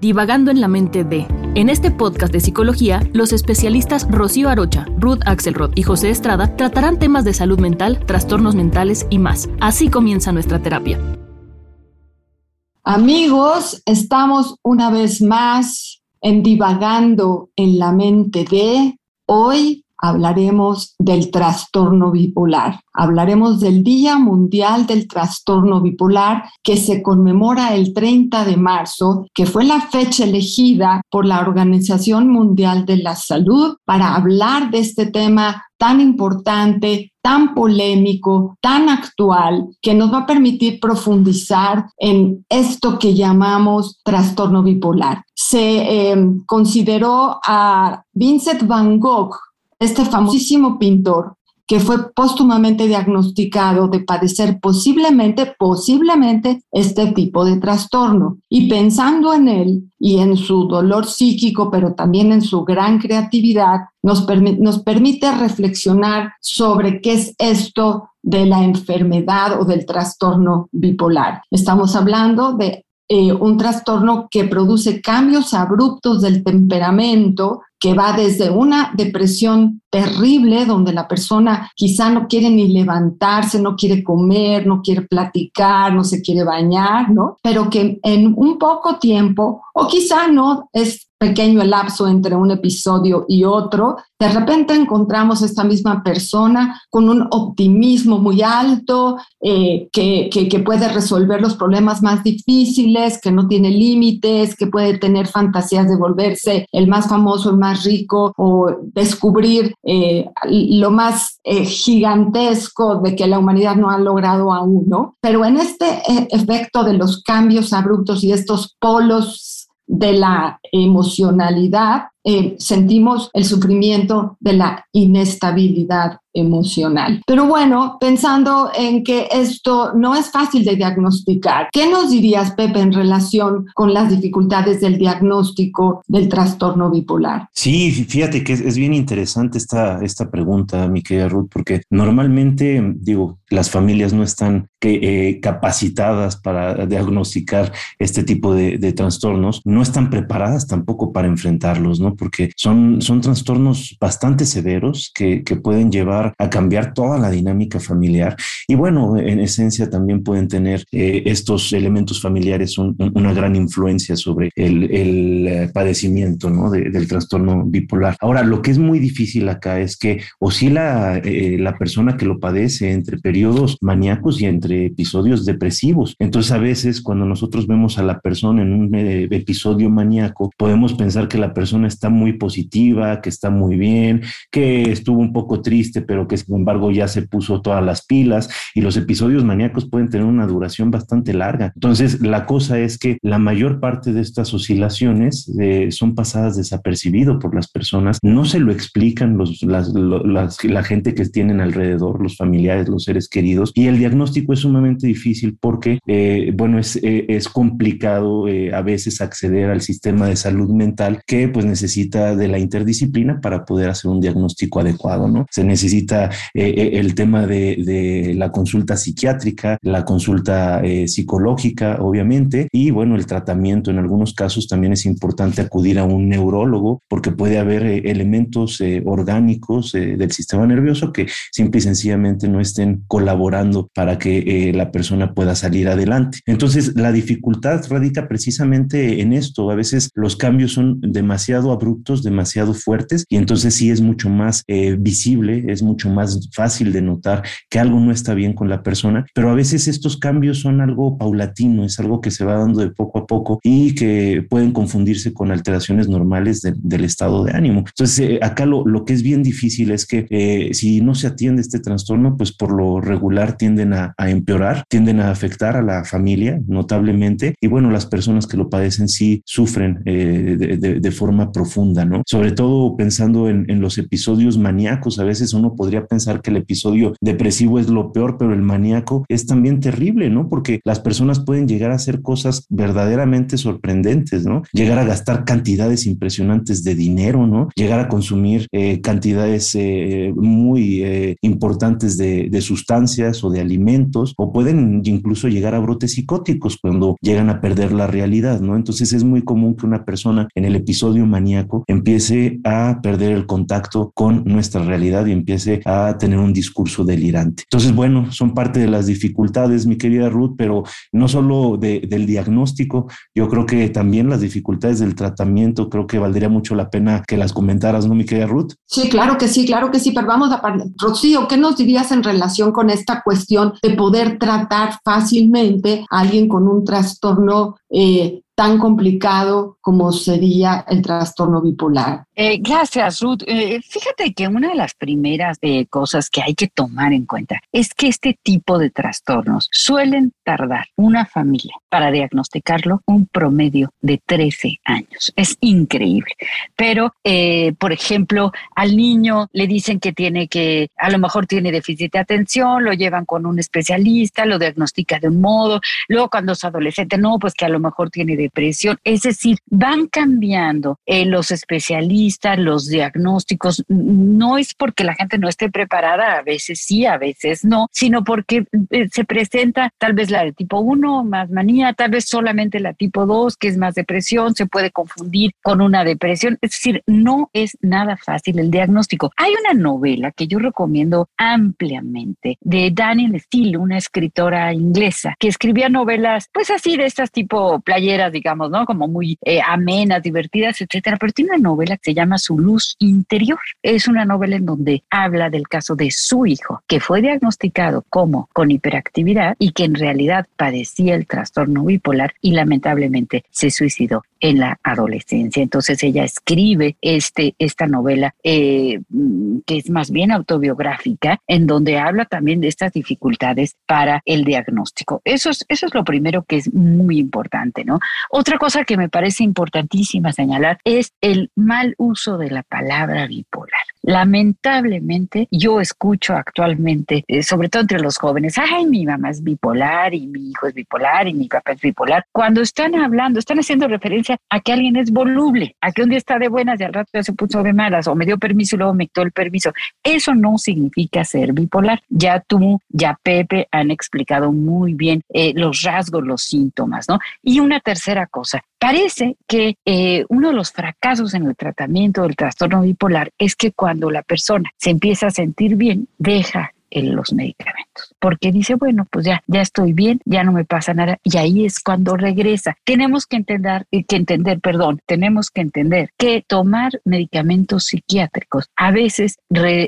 Divagando en la mente de. En este podcast de psicología, los especialistas Rocío Arocha, Ruth Axelrod y José Estrada tratarán temas de salud mental, trastornos mentales y más. Así comienza nuestra terapia. Amigos, estamos una vez más en Divagando en la mente de. Hoy hablaremos del trastorno bipolar. Hablaremos del Día Mundial del Trastorno Bipolar que se conmemora el 30 de marzo, que fue la fecha elegida por la Organización Mundial de la Salud para hablar de este tema tan importante, tan polémico, tan actual, que nos va a permitir profundizar en esto que llamamos trastorno bipolar. Se eh, consideró a Vincent Van Gogh este famosísimo pintor que fue póstumamente diagnosticado de padecer posiblemente, posiblemente este tipo de trastorno. Y pensando en él y en su dolor psíquico, pero también en su gran creatividad, nos, permite reflexionar sobre qué es esto de la enfermedad o del trastorno bipolar. Estamos hablando de eh, un trastorno que produce cambios abruptos del temperamento, que va desde una depresión terrible, donde la persona quizá no quiere ni levantarse, no quiere comer, no quiere platicar, no se quiere bañar, ¿no? Pero que en un poco tiempo, o quizá no, es pequeño el lapso entre un episodio y otro, de repente encontramos esta misma persona con un optimismo muy alto, eh, que, que, puede resolver los problemas más difíciles, que no tiene límites, que puede tener fantasías de volverse el más famoso, el más rico o descubrir eh, lo más eh, gigantesco de que la humanidad no ha logrado aún, ¿no? Pero en este efecto de los cambios abruptos y estos polos de la emocionalidad, eh, sentimos el sufrimiento de la inestabilidad emocional. Pero bueno, pensando en que esto no es fácil de diagnosticar, ¿qué nos dirías, Pepe, en relación con las dificultades del diagnóstico del trastorno bipolar? Sí, fíjate que es, bien interesante esta, esta pregunta, mi querida Ruth, porque normalmente, digo, las familias no están eh, capacitadas para diagnosticar este tipo de, de, trastornos, no están preparadas tampoco para enfrentarlos, ¿no? Porque son, son trastornos bastante severos que, que pueden llevar a cambiar toda la dinámica familiar. Y bueno, en esencia también pueden tener eh, estos elementos familiares una gran influencia sobre el, eh, padecimiento ¿no? del trastorno bipolar. Ahora, lo que es muy difícil acá es que oscila eh, la persona que lo padece entre periodos maníacos y entre episodios depresivos. Entonces, a veces cuando nosotros vemos a la persona en un episodio maníaco, podemos pensar que la persona está muy positiva, que está muy bien, que estuvo un poco triste, pero que sin embargo ya se puso todas las pilas y los episodios maníacos pueden tener una duración bastante larga. Entonces, la cosa es que la mayor parte de estas oscilaciones eh, son pasadas desapercibido por las personas, no se lo explican los, la gente que tienen alrededor, los familiares, los seres queridos, y el diagnóstico es sumamente difícil porque, eh, bueno, es, eh, es complicado a veces acceder al sistema de salud mental que pues necesita necesita de la interdisciplina para poder hacer un diagnóstico adecuado, ¿no? Se necesita eh, eh, el tema de, la consulta psiquiátrica, la consulta eh, psicológica, obviamente, y bueno, el tratamiento. En algunos casos también es importante acudir a un neurólogo porque puede haber elementos orgánicos del sistema nervioso que simple y sencillamente no estén colaborando para que la persona pueda salir adelante. Entonces, la dificultad radica precisamente en esto. A veces los cambios son demasiado abruptos, demasiado fuertes y entonces sí es mucho más visible, es mucho más fácil de notar que algo no está bien con la persona, pero a veces estos cambios son algo paulatino, es algo que se va dando de poco a poco y que pueden confundirse con alteraciones normales del estado de ánimo. Entonces, eh, acá lo, lo, que es bien difícil es que eh, si no se atiende este trastorno, pues por lo regular tienden a, empeorar, tienden a afectar a la familia notablemente y bueno, las personas que lo padecen sí sufren eh, de, forma profunda, Sobre todo pensando en, en los episodios maníacos, a veces uno podría pensar que el episodio depresivo es lo peor, pero el maníaco es también terrible, ¿no? Porque las personas pueden llegar a hacer cosas verdaderamente sorprendentes, ¿no? Llegar a gastar cantidades impresionantes de dinero, ¿no? Llegar a consumir eh, cantidades eh, muy eh, importantes de, de sustancias o de alimentos, o pueden incluso llegar a brotes psicóticos cuando llegan a perder la realidad, ¿no? Entonces es muy común que una persona en el episodio maníaco empiece a perder el contacto con nuestra realidad y empiece a tener un discurso delirante. Entonces, bueno, son parte de las dificultades, mi querida Ruth, pero no solo del diagnóstico, yo creo que también las dificultades del tratamiento, creo que valdría mucho la pena que las comentaras, ¿no, mi querida Ruth? Sí, claro que sí, claro que sí, pero vamos a... Rocío, ¿qué nos dirías en relación con esta cuestión de poder tratar fácilmente a alguien con un trastorno eh, tan complicado como sería el trastorno bipolar. Eh, gracias, Ruth. Eh, fíjate que una de las primeras eh, cosas que hay que tomar en cuenta es que este tipo de trastornos suelen tardar una familia para diagnosticarlo un promedio de 13 años. Es increíble. Pero, por ejemplo, al niño le dicen que tiene que, a lo mejor tiene déficit de atención, lo llevan con un especialista, lo diagnostica de un modo, luego cuando es adolescente, no, pues que a lo mejor tiene de depresión. Es decir, van cambiando los especialistas, los diagnósticos. No es porque la gente no esté preparada, a veces sí, a veces no, sino porque eh, se presenta tal vez la de tipo 1 más manía, tal vez solamente la tipo 2, que es más depresión, se puede confundir con una depresión. Es decir, no es nada fácil el diagnóstico. Hay una novela que yo recomiendo ampliamente de Daniel Steele, una escritora inglesa, que escribía novelas, pues así de estas tipo playeras digamos, ¿no? Como muy eh, amenas, divertidas, etcétera, pero tiene una novela que se llama Su luz interior. Es una novela en donde habla del caso de su hijo, que fue diagnosticado como con hiperactividad y que en realidad padecía el trastorno bipolar y lamentablemente se suicidó en la adolescencia. Entonces ella escribe este, esta novela eh, que es más bien autobiográfica, en donde habla también de estas dificultades para el diagnóstico. Eso es, eso es lo primero que es muy importante, ¿no? Otra cosa que me parece importantísima señalar es el mal uso de la palabra bipolar. Lamentablemente, yo escucho actualmente, eh, sobre todo entre los jóvenes, ay, mi mamá es bipolar y mi hijo es bipolar y mi papá es bipolar. Cuando están hablando, están haciendo referencia a que alguien es voluble, a que un día está de buenas y al rato ya se puso de malas, o me dio permiso y luego me quitó el permiso. Eso no significa ser bipolar. Ya tú, ya Pepe han explicado muy bien eh, los rasgos, los síntomas, ¿no? Y una tercera cosa, parece que eh, uno de los fracasos en el tratamiento del trastorno bipolar es que cuando la persona se empieza a sentir bien, deja los medicamentos, porque dice, bueno, pues ya, ya estoy bien, ya no me pasa nada, y ahí es cuando regresa. Tenemos que entender, eh, que entender, perdón, tenemos que entender que tomar medicamentos psiquiátricos a veces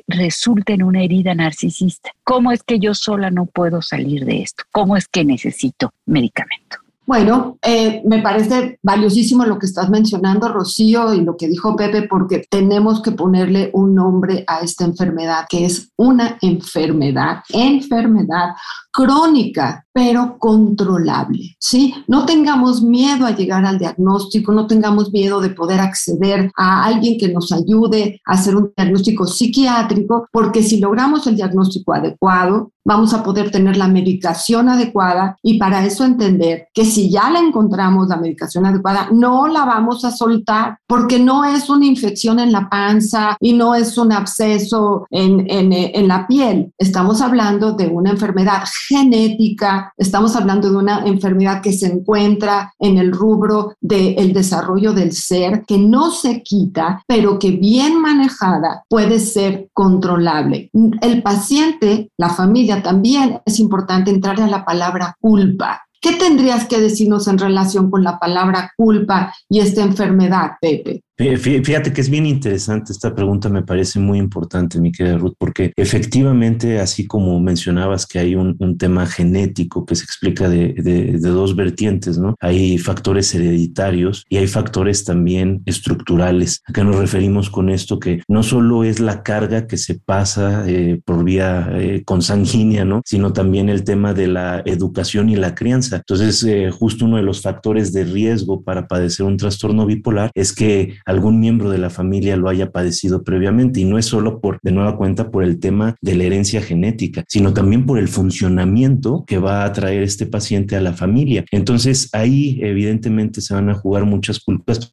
resulta en una herida narcisista. ¿Cómo es que yo sola no puedo salir de esto? ¿Cómo es que necesito medicamento? Bueno, eh, me parece valiosísimo lo que estás mencionando, Rocío, y lo que dijo Pepe, porque tenemos que ponerle un nombre a esta enfermedad, que es una enfermedad, enfermedad, crónica, pero controlable, ¿sí? No tengamos miedo a llegar al diagnóstico, no tengamos miedo de poder acceder a alguien que nos ayude a hacer un diagnóstico psiquiátrico, porque si logramos el diagnóstico adecuado, vamos a poder tener la medicación adecuada y para eso entender que si ya la encontramos la medicación adecuada, no la vamos a soltar porque no es una infección en la panza y no es un absceso en, en, en la piel. Estamos hablando de una enfermedad genética, estamos hablando de una enfermedad que se encuentra en el rubro del desarrollo del ser, que no se quita, pero que bien manejada puede ser controlable. El paciente, la familia, también es importante entrar a la palabra culpa. ¿Qué tendrías que decirnos en relación con la palabra culpa y esta enfermedad, Pepe? Fíjate que es bien interesante esta pregunta, me parece muy importante, mi querida Ruth, porque efectivamente, así como mencionabas que hay un, tema genético que se explica de, dos vertientes, ¿no? Hay factores hereditarios y hay factores también estructurales. ¿A qué nos referimos con esto? Que no solo es la carga que se pasa eh, por vía eh, consanguínea, ¿no? Sino también el tema de la educación y la crianza. Entonces, eh, justo uno de los factores de riesgo para padecer un trastorno bipolar es que algún miembro de la familia lo haya padecido previamente y no es solo por, de nueva cuenta, por el tema de la herencia genética, sino también por el funcionamiento que va a traer este paciente a la familia. Entonces ahí evidentemente se van a jugar muchas culpas,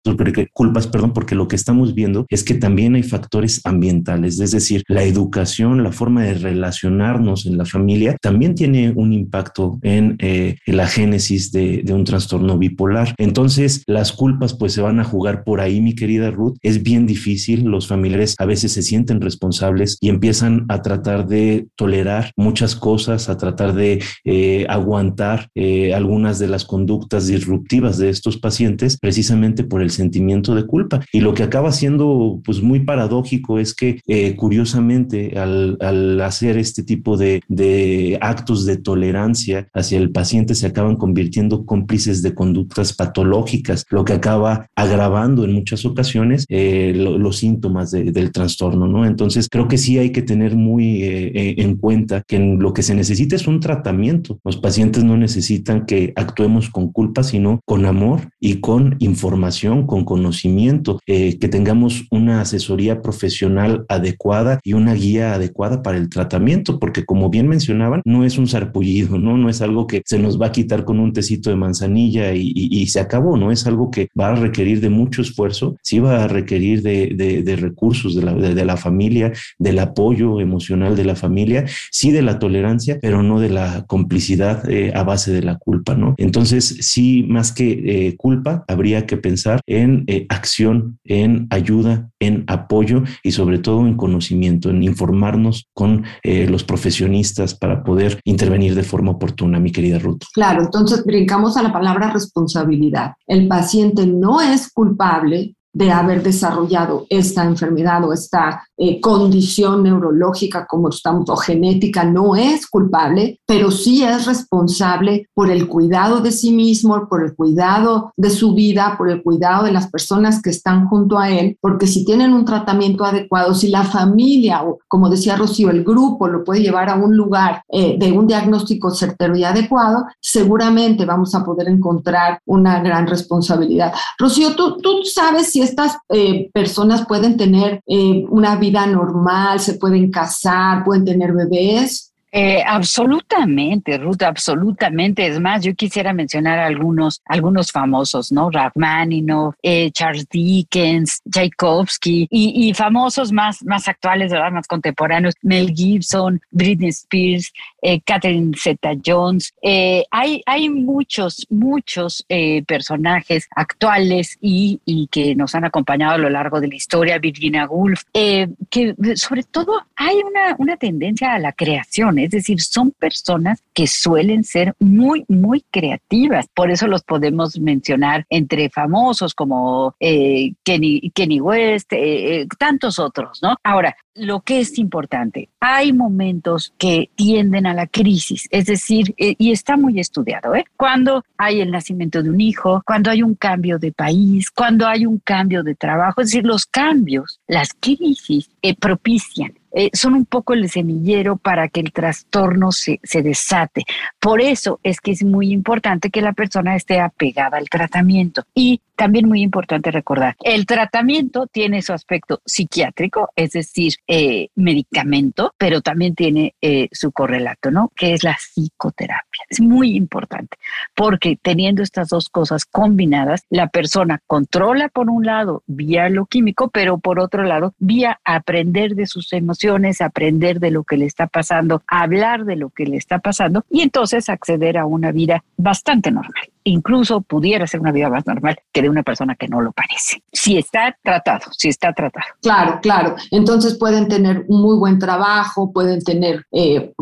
culpas, perdón, porque lo que estamos viendo es que también hay factores ambientales, es decir, la educación, la forma de relacionarnos en la familia también tiene un impacto en, eh, la génesis de, un trastorno bipolar. Entonces las culpas pues se van a jugar por ahí, mi querida Ruth, es bien difícil. Los familiares a veces se sienten responsables y empiezan a tratar de tolerar muchas cosas, a tratar de eh, aguantar eh, algunas de las conductas disruptivas de estos pacientes precisamente por el sentimiento de culpa. Y lo que acaba siendo pues muy paradójico es que eh, curiosamente al, al, hacer este tipo de, de actos de tolerancia hacia el paciente se acaban convirtiendo cómplices de conductas patológicas, lo que acaba agravando en muchas ocasiones eh, los síntomas del trastorno, ¿no? Entonces, creo que sí hay que tener muy eh, eh, en cuenta que lo que se necesita es un tratamiento. Los pacientes no necesitan que actuemos con culpa, sino con amor y con información, con conocimiento, que tengamos una asesoría profesional adecuada y una guía adecuada para el tratamiento, porque como bien mencionaban, no es un sarpullido, ¿no? No es algo que se nos va a quitar con un tecito de manzanilla y se acabó, ¿no? Es algo que va a requerir de mucho esfuerzo sí va a requerir de, recursos de la, de, la, familia, del apoyo emocional de la familia, sí de la tolerancia, pero no de la complicidad eh, a base de la culpa, ¿no? Entonces, sí, más que eh, culpa, habría que pensar en eh, acción, en ayuda, en apoyo y sobre todo en conocimiento, en informarnos con los profesionistas para poder intervenir de forma oportuna, mi querida Ruth. Claro, entonces brincamos a la palabra responsabilidad. El paciente no es culpable de haber desarrollado esta enfermedad o esta eh, condición neurológica como estamos o genética no es culpable, pero sí es responsable por el cuidado de sí mismo, por el cuidado de su vida, por el cuidado de las personas que están junto a él, porque si tienen un tratamiento adecuado, si la familia o como decía Rocío, el grupo lo puede llevar a un lugar eh, de un diagnóstico certero y adecuado, seguramente vamos a poder encontrar una gran responsabilidad. Rocío, ¿tú, tú sabes si estas eh, personas pueden tener eh, una vida normal, se pueden casar, pueden tener bebés. Eh, absolutamente, Ruth, absolutamente. Es más, yo quisiera mencionar algunos, algunos famosos, ¿no? Rachmaninoff, eh, Charles Dickens, Tchaikovsky y, famosos más, más actuales, ¿verdad? Más contemporáneos, Mel Gibson, Britney Spears, eh, Catherine Zeta-Jones. Eh, hay, hay muchos, muchos personajes actuales y, y, que nos han acompañado a lo largo de la historia, Virginia Woolf, que sobre todo hay una, una tendencia a la creación es decir, son personas que suelen ser muy, muy creativas. Por eso los podemos mencionar entre famosos como eh, Kenny, West, eh, eh, tantos otros, ¿no? Ahora, lo que es importante, hay momentos que tienden a la crisis, es decir, y está muy estudiado, ¿eh? Cuando hay el nacimiento de un hijo, cuando hay un cambio de país, cuando hay un cambio de trabajo, es decir, los cambios, las crisis propician eh, son un poco el semillero para que el trastorno se, se desate. Por eso es que es muy importante que la persona esté apegada al tratamiento. Y también muy importante recordar, el tratamiento tiene su aspecto psiquiátrico, es decir, eh, medicamento, pero también tiene eh, su correlato, ¿no? Que es la psicoterapia. Es muy importante porque teniendo estas dos cosas combinadas, la persona controla por un lado vía lo químico, pero por otro lado vía aprender de sus emociones, aprender de lo que le está pasando, hablar de lo que le está pasando y entonces acceder a una vida bastante normal incluso pudiera ser una vida más normal que de una persona que no lo parece. Si está tratado, si está tratado. Claro, claro. Entonces pueden tener un muy buen trabajo, pueden tener eh,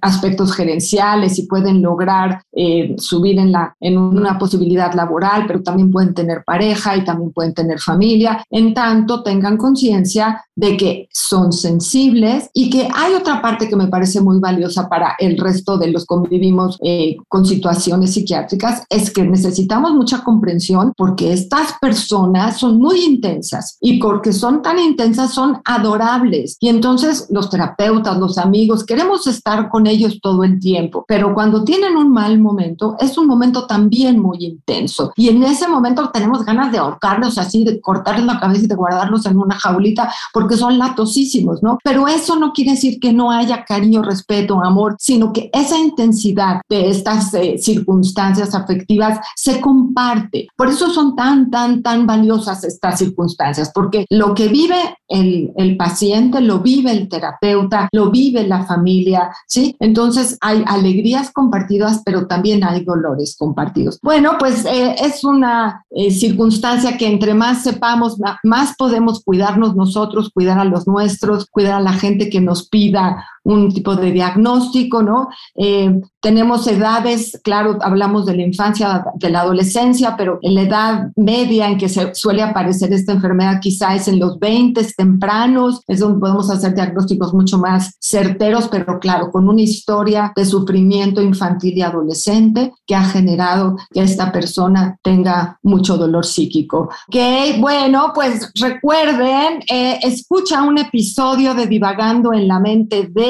aspectos gerenciales y pueden lograr eh, subir en, la, en una posibilidad laboral, pero también pueden tener pareja y también pueden tener familia, en tanto tengan conciencia de que son sensibles y que hay otra parte que me parece muy valiosa para el resto de los convivimos eh, con situaciones psiquiátricas, es que necesitamos mucha comprensión porque estas personas son muy intensas y porque son tan intensas son adorables. Y entonces los terapeutas, los amigos, queremos estar con ellos todo el tiempo, pero cuando tienen un mal momento, es un momento también muy intenso. Y en ese momento tenemos ganas de ahorcarlos así, de cortarles la cabeza y de guardarlos en una jaulita porque son latosísimos, ¿no? Pero eso no quiere decir que no haya cariño, respeto, amor, sino que esa intensidad de estas eh, circunstancias afectivas se comparte. Por eso son tan, tan, tan valiosas estas circunstancias, porque lo que vive el, paciente, lo vive el terapeuta, lo vive la familia, ¿sí? Entonces hay alegrías compartidas, pero también hay dolores compartidos. Bueno, pues eh, es una eh, circunstancia que entre más sepamos, más podemos cuidarnos nosotros, cuidar a los nuestros, cuidar a la gente que nos pida un tipo de diagnóstico, ¿no? Eh, tenemos edades, claro, hablamos de la infancia, de la adolescencia, pero en la edad media en que se suele aparecer esta enfermedad quizá es en los 20 tempranos, es donde podemos hacer diagnósticos mucho más certeros, pero claro, con una historia de sufrimiento infantil y adolescente que ha generado que esta persona tenga mucho dolor psíquico. Ok, bueno, pues recuerden, eh, escucha un episodio de Divagando en la mente de